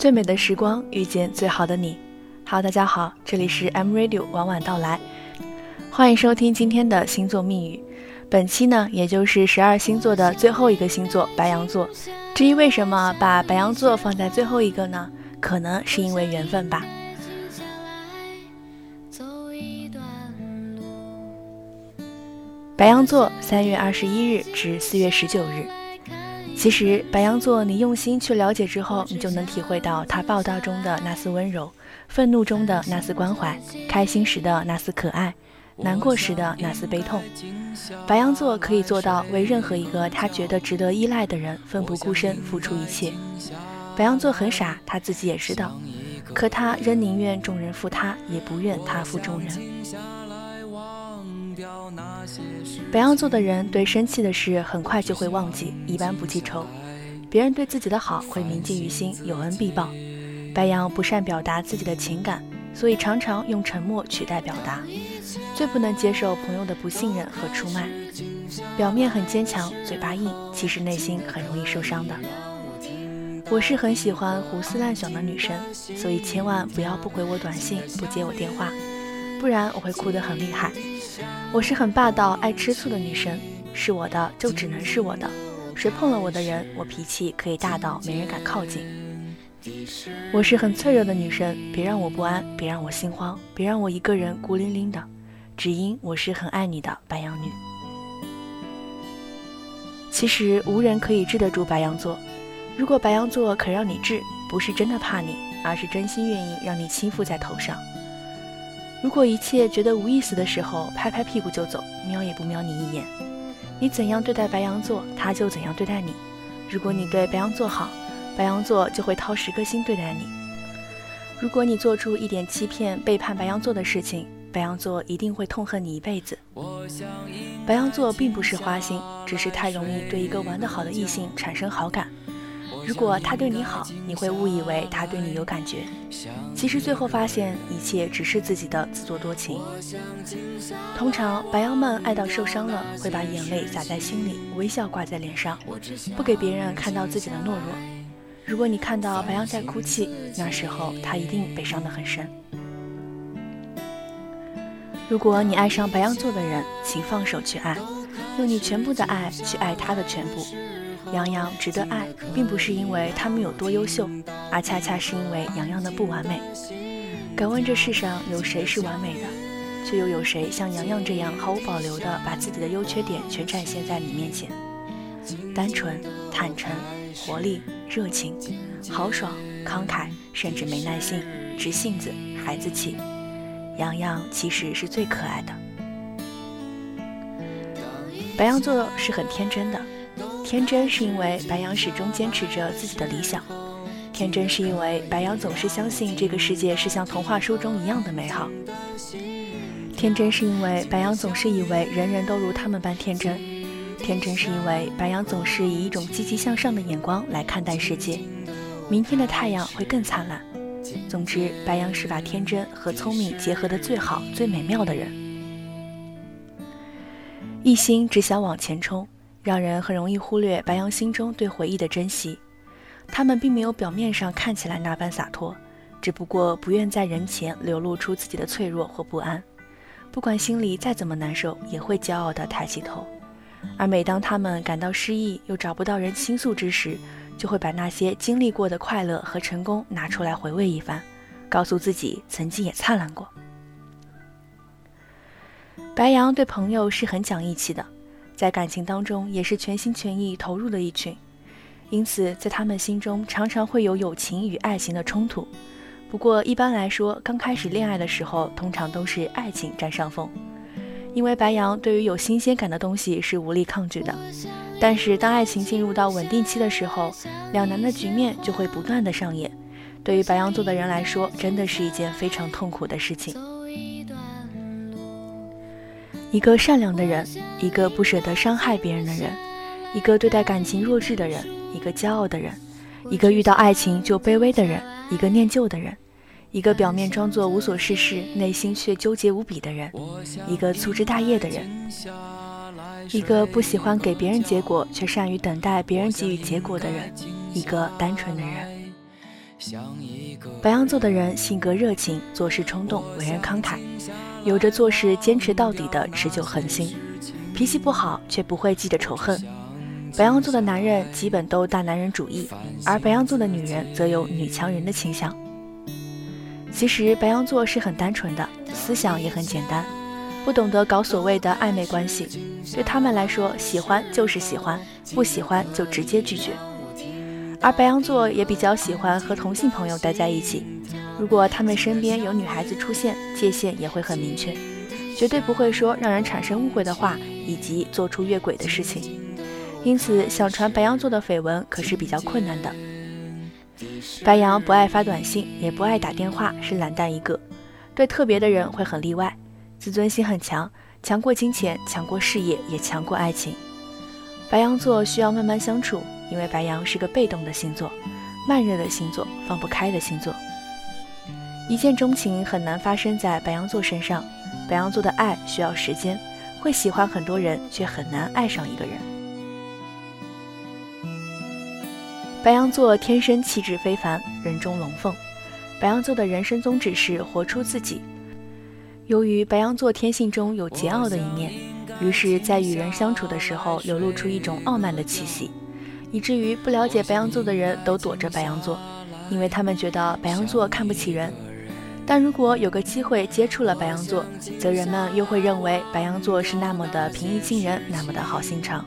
最美的时光遇见最好的你。好大家好，这里是 M Radio，晚晚到来，欢迎收听今天的星座密语。本期呢，也就是十二星座的最后一个星座——白羊座。至于为什么把白羊座放在最后一个呢？可能是因为缘分吧。白羊座，三月二十一日至四月十九日。其实，白羊座，你用心去了解之后，你就能体会到他报道中的那丝温柔，愤怒中的那丝关怀，开心时的那丝可爱，难过时的那丝悲痛。白羊座可以做到为任何一个他觉得值得依赖的人奋不顾身，付出一切。白羊座很傻，他自己也知道，可他仍宁愿众人负他，也不愿他负众人。白羊座的人对生气的事很快就会忘记，一般不记仇。别人对自己的好会铭记于心，有恩必报。白羊不善表达自己的情感，所以常常用沉默取代表达。最不能接受朋友的不信任和出卖。表面很坚强，嘴巴硬，其实内心很容易受伤的。我是很喜欢胡思乱想的女生，所以千万不要不回我短信，不接我电话，不然我会哭得很厉害。我是很霸道、爱吃醋的女生，是我的就只能是我的，谁碰了我的人，我脾气可以大到没人敢靠近。我是很脆弱的女生，别让我不安，别让我心慌，别让我一个人孤零零的，只因我是很爱你的白羊女。其实无人可以治得住白羊座，如果白羊座肯让你治，不是真的怕你，而是真心愿意让你倾覆在头上。如果一切觉得无意思的时候，拍拍屁股就走，瞄也不瞄你一眼。你怎样对待白羊座，他就怎样对待你。如果你对白羊座好，白羊座就会掏十颗心对待你。如果你做出一点欺骗、背叛白羊座的事情，白羊座一定会痛恨你一辈子。白羊座并不是花心，只是太容易对一个玩得好的异性产生好感。如果他对你好，你会误以为他对你有感觉，其实最后发现一切只是自己的自作多情。通常白羊们爱到受伤了，会把眼泪洒在心里，微笑挂在脸上，不给别人看到自己的懦弱。如果你看到白羊在哭泣，那时候他一定被伤得很深。如果你爱上白羊座的人，请放手去爱，用你全部的爱去爱他的全部。洋洋值得爱，并不是因为他们有多优秀，而恰恰是因为洋洋的不完美。敢问这世上有谁是完美的？却又有谁像洋洋这样毫无保留地把自己的优缺点全展现在你面前？单纯、坦诚、活力、热情、豪爽、慷慨，甚至没耐性、直性子、孩子气，洋洋其实是最可爱的。白羊座是很天真的。天真是因为白羊始终坚持着自己的理想，天真是因为白羊总是相信这个世界是像童话书中一样的美好，天真是因为白羊总是以为人人都如他们般天真，天真是因为白羊总是以一种积极向上的眼光来看待世界，明天的太阳会更灿烂。总之，白羊是把天真和聪明结合的最好、最美妙的人，一心只想往前冲。让人很容易忽略白羊心中对回忆的珍惜，他们并没有表面上看起来那般洒脱，只不过不愿在人前流露出自己的脆弱或不安。不管心里再怎么难受，也会骄傲地抬起头。而每当他们感到失意又找不到人倾诉之时，就会把那些经历过的快乐和成功拿出来回味一番，告诉自己曾经也灿烂过。白羊对朋友是很讲义气的。在感情当中，也是全心全意投入的一群，因此在他们心中常常会有友情与爱情的冲突。不过一般来说，刚开始恋爱的时候，通常都是爱情占上风，因为白羊对于有新鲜感的东西是无力抗拒的。但是当爱情进入到稳定期的时候，两难的局面就会不断的上演。对于白羊座的人来说，真的是一件非常痛苦的事情。一个善良的人，一个不舍得伤害别人的人，一个对待感情弱智的人，一个骄傲的人，一个遇到爱情就卑微的人，一个念旧的人，一个表面装作无所事事，内心却纠结无比的人，一个粗枝大叶的人，一个不喜欢给别人结果却善于等待别人给予结果的人，一个单纯的人。白羊座的人性格热情，做事冲动，为人慷慨，有着做事坚持到底的持久恒心。脾气不好，却不会记着仇恨。白羊座的男人基本都大男人主义，而白羊座的女人则有女强人的倾向。其实白羊座是很单纯的，思想也很简单，不懂得搞所谓的暧昧关系。对他们来说，喜欢就是喜欢，不喜欢就直接拒绝。而白羊座也比较喜欢和同性朋友待在一起，如果他们身边有女孩子出现，界限也会很明确，绝对不会说让人产生误会的话，以及做出越轨的事情。因此，想传白羊座的绯闻可是比较困难的。白羊不爱发短信，也不爱打电话，是懒蛋一个。对特别的人会很例外，自尊心很强，强过金钱，强过事业，也强过爱情。白羊座需要慢慢相处。因为白羊是个被动的星座，慢热的星座，放不开的星座。一见钟情很难发生在白羊座身上，白羊座的爱需要时间，会喜欢很多人，却很难爱上一个人。白羊座天生气质非凡，人中龙凤。白羊座的人生宗旨是活出自己。由于白羊座天性中有桀骜的一面，于是，在与人相处的时候，流露出一种傲慢的气息。以至于不了解白羊座的人都躲着白羊座，因为他们觉得白羊座看不起人。但如果有个机会接触了白羊座，则人们又会认为白羊座是那么的平易近人，那么的好心肠。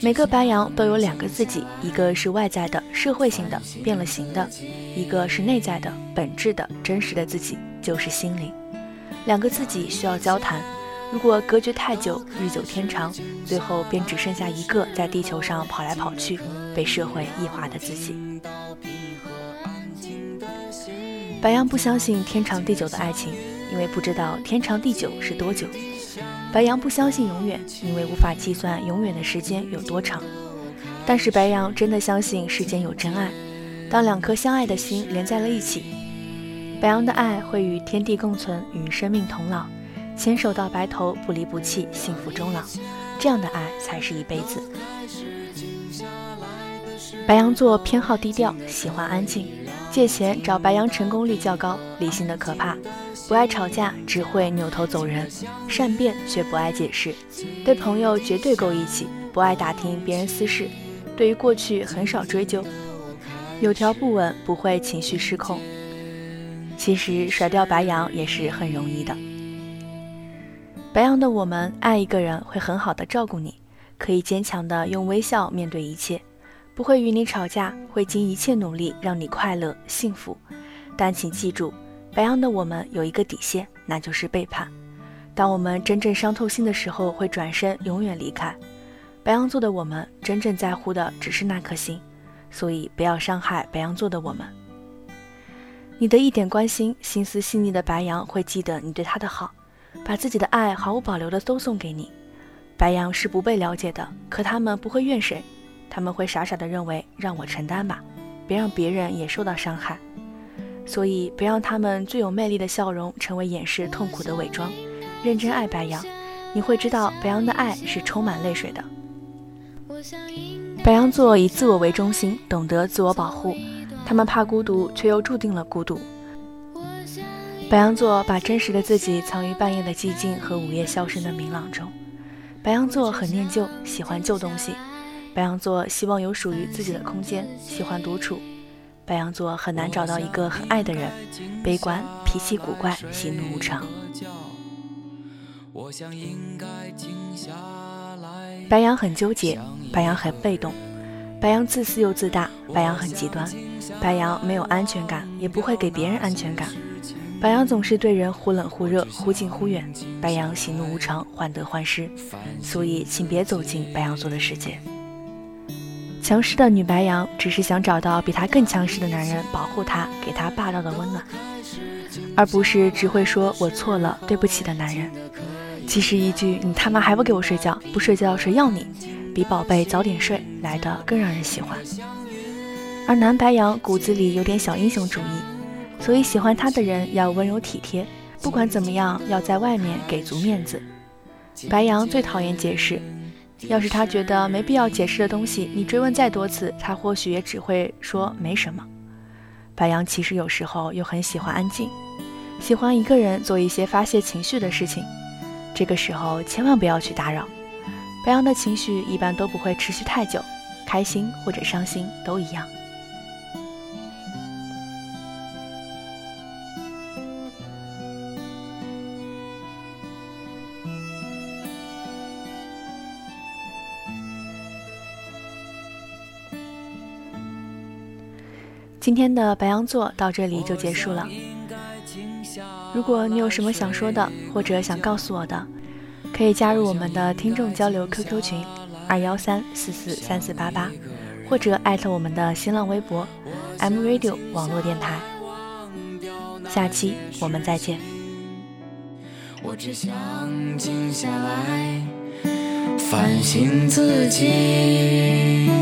每个白羊都有两个自己，一个是外在的、社会性的、变了形的；一个是内在的、本质的、真实的自己，就是心灵。两个自己需要交谈。如果隔绝太久，日久天长，最后便只剩下一个在地球上跑来跑去、被社会异化的自己。白羊不相信天长地久的爱情，因为不知道天长地久是多久。白羊不相信永远，因为无法计算永远的时间有多长。但是白羊真的相信世间有真爱。当两颗相爱的心连在了一起，白羊的爱会与天地共存，与生命同老。牵手到白头，不离不弃，幸福终老，这样的爱才是一辈子。白羊座偏好低调，喜欢安静，借钱找白羊成功率较高，理性的可怕，不爱吵架，只会扭头走人，善变却不爱解释，对朋友绝对够义气，不爱打听别人私事，对于过去很少追究，有条不紊，不会情绪失控。其实甩掉白羊也是很容易的。白羊的我们爱一个人会很好的照顾你，可以坚强的用微笑面对一切，不会与你吵架，会尽一切努力让你快乐幸福。但请记住，白羊的我们有一个底线，那就是背叛。当我们真正伤透心的时候，会转身永远离开。白羊座的我们真正在乎的只是那颗心，所以不要伤害白羊座的我们。你的一点关心，心思细腻的白羊会记得你对他的好。把自己的爱毫无保留的都送给你，白羊是不被了解的，可他们不会怨谁，他们会傻傻的认为让我承担吧，别让别人也受到伤害，所以别让他们最有魅力的笑容成为掩饰痛苦的伪装，认真爱白羊，你会知道白羊的爱是充满泪水的。白羊座以自我为中心，懂得自我保护，他们怕孤独，却又注定了孤独。白羊座把真实的自己藏于半夜的寂静和午夜消声的明朗中。白羊座很念旧，喜欢旧东西。白羊座希望有属于自己的空间，喜欢独处。白羊座很难找到一个很爱的人，悲观，脾气古怪，喜怒无常。白羊很纠结，白羊很被动，白羊自私又自大，白羊很极端，白羊没有安全感，也不会给别人安全感。白羊总是对人忽冷忽热，忽近忽远。白羊喜怒无常，患得患失，所以请别走进白羊座的世界。强势的女白羊只是想找到比她更强势的男人，保护她，给她霸道的温暖，而不是只会说“我错了，对不起”的男人。其实一句“你他妈还不给我睡觉，不睡觉谁要你”，比“宝贝早点睡”来的更让人喜欢。而男白羊骨子里有点小英雄主义。所以喜欢他的人要温柔体贴，不管怎么样要在外面给足面子。白羊最讨厌解释，要是他觉得没必要解释的东西，你追问再多次，他或许也只会说没什么。白羊其实有时候又很喜欢安静，喜欢一个人做一些发泄情绪的事情。这个时候千万不要去打扰。白羊的情绪一般都不会持续太久，开心或者伤心都一样。今天的白羊座到这里就结束了。如果你有什么想说的，或者想告诉我的，可以加入我们的听众交流 QQ 群二幺三四四三四八八，或者艾特我们的新浪微博 M Radio 网络电台。下期我们再见。我只想静下来，反省自己。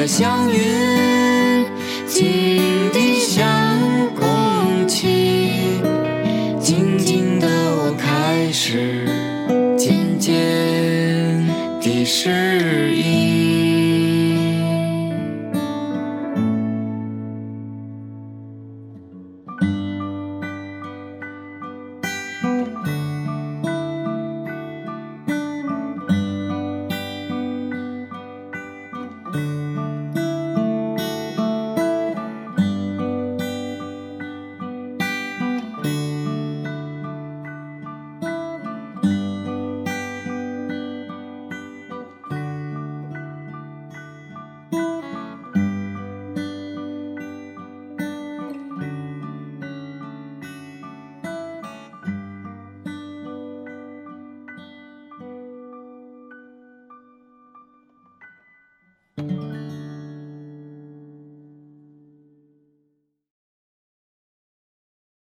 的祥云吉